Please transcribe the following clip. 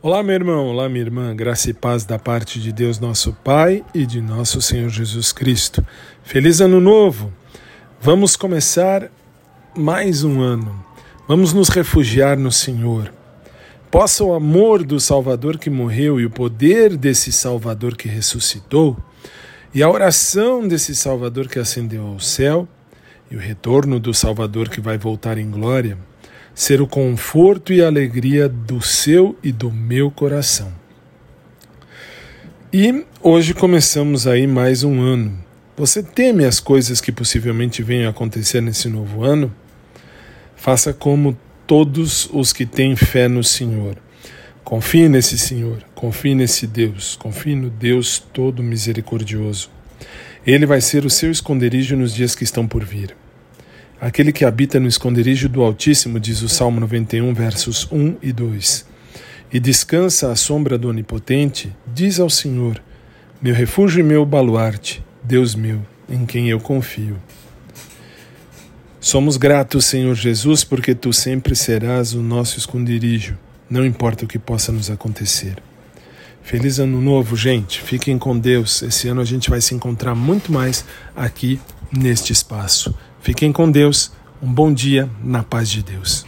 Olá, meu irmão, olá, minha irmã, graça e paz da parte de Deus, nosso Pai e de nosso Senhor Jesus Cristo. Feliz Ano Novo! Vamos começar mais um ano. Vamos nos refugiar no Senhor. Possa o amor do Salvador que morreu e o poder desse Salvador que ressuscitou, e a oração desse Salvador que ascendeu ao céu, e o retorno do Salvador que vai voltar em glória, ser o conforto e alegria do seu e do meu coração. E hoje começamos aí mais um ano. Você teme as coisas que possivelmente venham a acontecer nesse novo ano? Faça como todos os que têm fé no Senhor. Confie nesse Senhor, confie nesse Deus, confie no Deus todo misericordioso. Ele vai ser o seu esconderijo nos dias que estão por vir. Aquele que habita no esconderijo do Altíssimo, diz o Salmo 91, versos 1 e 2. E descansa à sombra do Onipotente, diz ao Senhor: Meu refúgio e meu baluarte, Deus meu, em quem eu confio. Somos gratos, Senhor Jesus, porque tu sempre serás o nosso esconderijo, não importa o que possa nos acontecer. Feliz ano novo, gente. Fiquem com Deus. Esse ano a gente vai se encontrar muito mais aqui neste espaço. Fiquem com Deus. Um bom dia na paz de Deus.